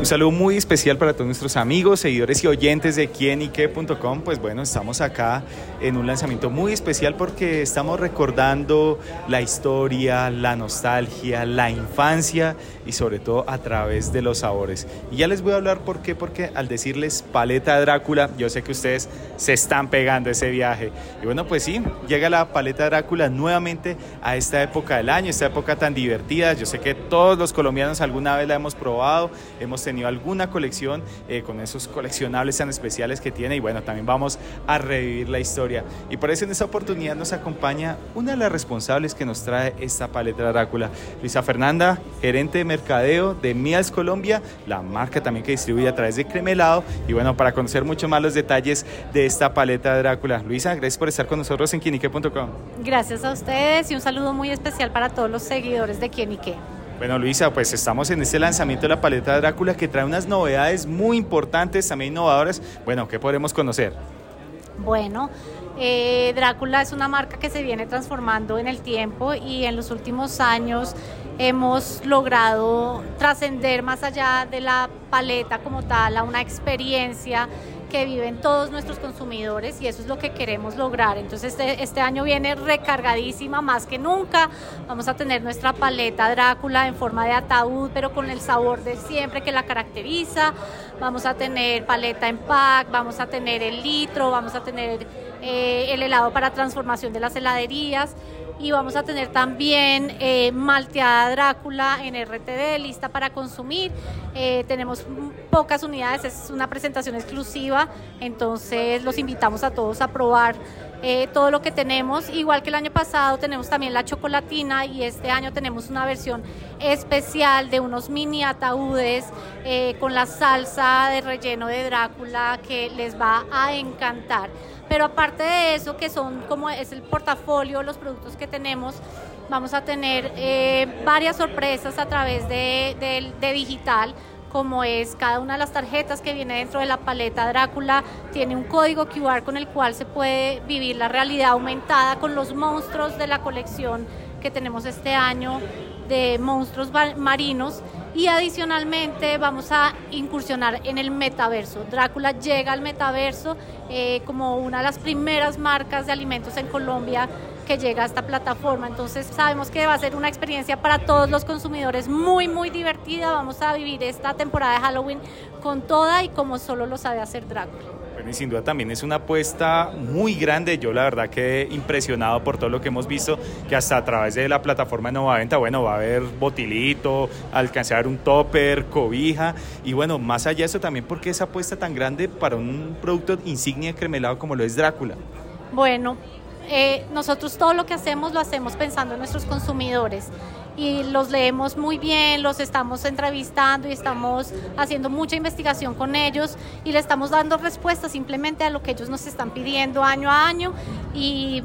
Un saludo muy especial para todos nuestros amigos, seguidores y oyentes de quienique.com. Pues bueno, estamos acá en un lanzamiento muy especial porque estamos recordando la historia, la nostalgia, la infancia y sobre todo a través de los sabores. Y ya les voy a hablar por qué, porque al decirles paleta Drácula, yo sé que ustedes se están pegando ese viaje. Y bueno, pues sí, llega la paleta Drácula nuevamente a esta época del año, esta época tan divertida. Yo sé que todos los colombianos alguna vez la hemos probado, hemos tenido alguna colección eh, con esos coleccionables tan especiales que tiene y bueno, también vamos a revivir la historia. Y por eso en esta oportunidad nos acompaña una de las responsables que nos trae esta paleta Drácula, Luisa Fernanda, gerente de mercadeo de Mias Colombia, la marca también que distribuye a través de Cremelado y bueno, para conocer mucho más los detalles de esta paleta Drácula. Luisa, gracias por estar con nosotros en Quienique.com. Gracias a ustedes y un saludo muy especial para todos los seguidores de Quienique. Bueno, Luisa, pues estamos en este lanzamiento de la paleta Drácula que trae unas novedades muy importantes, también innovadoras. Bueno, ¿qué podemos conocer? Bueno, eh, Drácula es una marca que se viene transformando en el tiempo y en los últimos años hemos logrado trascender más allá de la paleta como tal a una experiencia que viven todos nuestros consumidores y eso es lo que queremos lograr. Entonces este, este, año viene recargadísima más que nunca. Vamos a tener nuestra paleta Drácula en forma de ataúd, pero con el sabor de siempre que la caracteriza. Vamos a tener paleta en pack, vamos a tener el litro, vamos a tener eh, el helado para transformación de las heladerías y vamos a tener también eh, malteada Drácula en RTD lista para consumir. Eh, tenemos pocas unidades, es una presentación exclusiva, entonces los invitamos a todos a probar eh, todo lo que tenemos. Igual que el año pasado tenemos también la chocolatina y este año tenemos una versión especial de unos mini ataúdes con la salsa de relleno de Drácula que les va a encantar. Pero aparte de eso, que son como es el portafolio, los productos que tenemos, vamos a tener eh, varias sorpresas a través de, digital como es cada una de las tarjetas que viene dentro de la paleta Drácula, tiene un código QR con el cual se puede vivir la realidad aumentada con los monstruos de la colección que tenemos este año de monstruos marinos y adicionalmente vamos a incursionar en el metaverso. Drácula llega al metaverso eh, como una de las primeras marcas de alimentos en Colombia que llega a esta plataforma. Entonces sabemos que va a ser una experiencia para todos los consumidores muy, muy divertida. Vamos a vivir esta temporada de Halloween con toda y como solo lo sabe hacer Drácula y sin duda también es una apuesta muy grande. Yo la verdad quedé impresionado por todo lo que hemos visto, que hasta a través de la plataforma de Nova Venta, bueno, va a haber botilito, alcanzar un topper, cobija. Y bueno, más allá de eso también, porque esa apuesta tan grande para un producto insignia cremelado como lo es Drácula? Bueno, eh, nosotros todo lo que hacemos lo hacemos pensando en nuestros consumidores y los leemos muy bien, los estamos entrevistando y estamos haciendo mucha investigación con ellos y le estamos dando respuesta simplemente a lo que ellos nos están pidiendo año a año y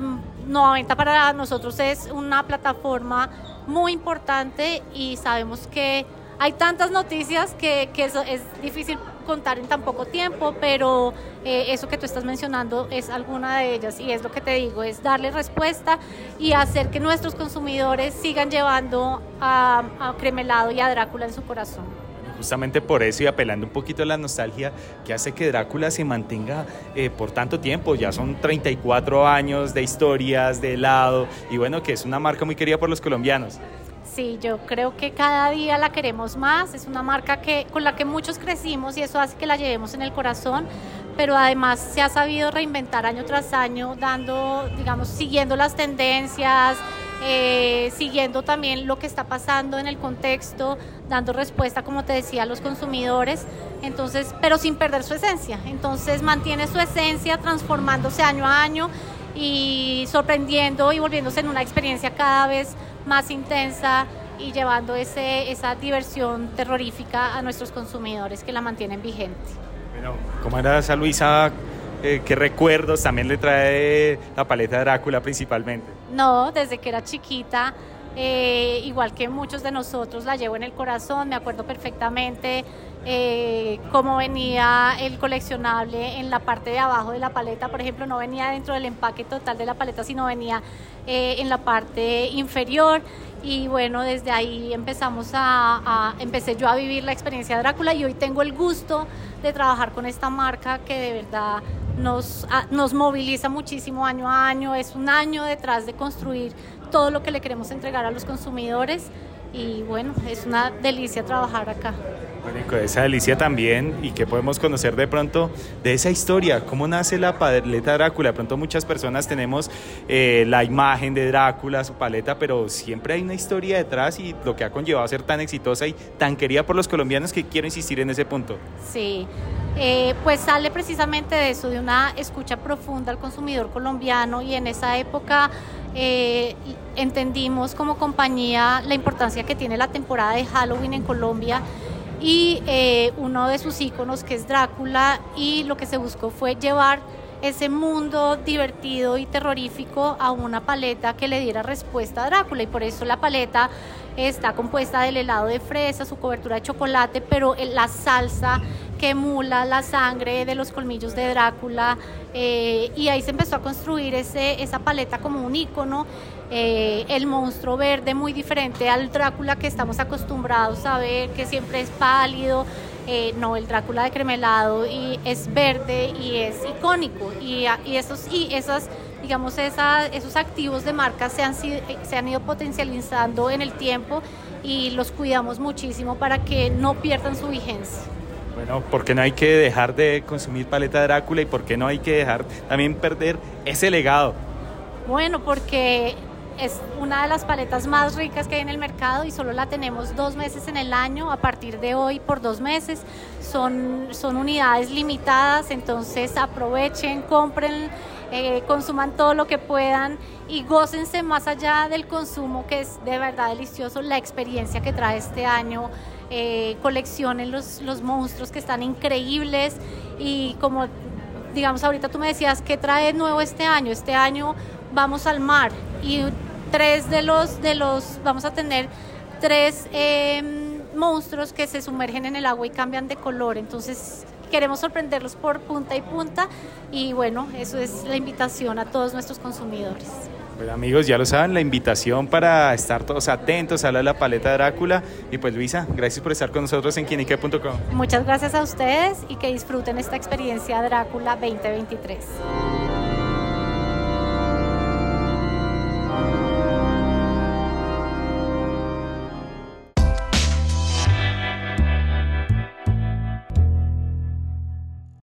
90 para nosotros es una plataforma muy importante y sabemos que hay tantas noticias que, es difícil contar en tan poco tiempo, pero eh, eso que tú estás mencionando es alguna de ellas y es lo que te digo, es darle respuesta y hacer que nuestros consumidores sigan llevando a, Cremelado y a Drácula en su corazón justamente por eso y apelando un poquito a la nostalgia que hace que Drácula se mantenga eh, por tanto tiempo, ya son 34 años de historias, de helado y bueno, que es una marca muy querida por los colombianos. Sí, yo creo que cada día la queremos más, es una marca que, con la que muchos crecimos y eso hace que la llevemos en el corazón, pero además se ha sabido reinventar año tras año, dando, digamos, siguiendo las tendencias, eh, siguiendo también lo que está pasando en el contexto, dando respuesta, como te decía, a los consumidores, entonces, pero sin perder su esencia. Entonces mantiene su esencia transformándose año a año y sorprendiendo y volviéndose en una experiencia cada vez más intensa y llevando ese, esa diversión terrorífica a nuestros consumidores que la mantienen vigente. Bueno, ¿cómo era esa Luisa? Eh, ¿Qué recuerdos también le trae la paleta Drácula principalmente? No, desde que era chiquita eh, igual que muchos de nosotros la llevo en el corazón, me acuerdo perfectamente eh, cómo venía el coleccionable en la parte de abajo de la paleta, por ejemplo, no venía dentro del empaque total de la paleta, sino venía eh, en la parte inferior. Y bueno, desde ahí empezamos a, empecé yo a vivir la experiencia de Drácula y hoy tengo el gusto de trabajar con esta marca que de verdad nos, nos moviliza muchísimo año a año, es un año detrás de construir todo lo que le queremos entregar a los consumidores y bueno, es una delicia trabajar acá. Bueno, esa delicia también, y que podemos conocer de pronto de esa historia, cómo nace la paleta Drácula. De pronto muchas personas tenemos eh, la imagen de Drácula, su paleta, pero siempre hay una historia detrás y lo que ha conllevado a ser tan exitosa y tan querida por los colombianos que quiero insistir en ese punto. Sí, eh, pues sale precisamente de eso, de una escucha profunda al consumidor colombiano y en esa época eh, entendimos como compañía la importancia que tiene la temporada de Halloween en Colombia y eh, uno de sus íconos que es Drácula y lo que se buscó fue llevar ese mundo divertido y terrorífico a una paleta que le diera respuesta a Drácula. Y por eso la paleta está compuesta del helado de fresa, su cobertura de chocolate, pero la salsa que emula la sangre de los colmillos de Drácula eh, y ahí se empezó a construir ese, esa paleta como un icono, eh, el monstruo verde muy diferente al Drácula que estamos acostumbrados a ver, que siempre es pálido, eh, no, el Drácula de cremelado y es verde y es icónico y, y esos, y esas digamos, esos activos de marca se han, se han ido potencializando en el tiempo y los cuidamos muchísimo para que no pierdan su vigencia. Bueno, ¿por qué no hay que dejar de consumir paleta Drácula y por qué no hay que dejar también perder ese legado? Bueno, porque es una de las paletas más ricas que hay en el mercado y solo la tenemos dos meses en el año, a partir de hoy por dos meses. Son, son unidades limitadas, entonces aprovechen, compren, eh, consuman todo lo que puedan y gócense más allá del consumo, que es de verdad delicioso, la experiencia que trae este año eh, coleccionen los, los monstruos que están increíbles. Y como digamos ahorita tú me decías que trae nuevo este año, este año vamos al mar y tres de los, de los vamos a tener tres em, monstruos que se sumergen en el agua y cambian de color, entonces queremos sorprenderlos por punta y punta. Y bueno, eso es la invitación a todos nuestros consumidores. Pues amigos, ya lo saben, la invitación para estar todos atentos a la paleta Drácula. Y pues Luisa, gracias por estar con nosotros en quienique.com. Muchas gracias a ustedes y que disfruten esta experiencia Drácula 2023.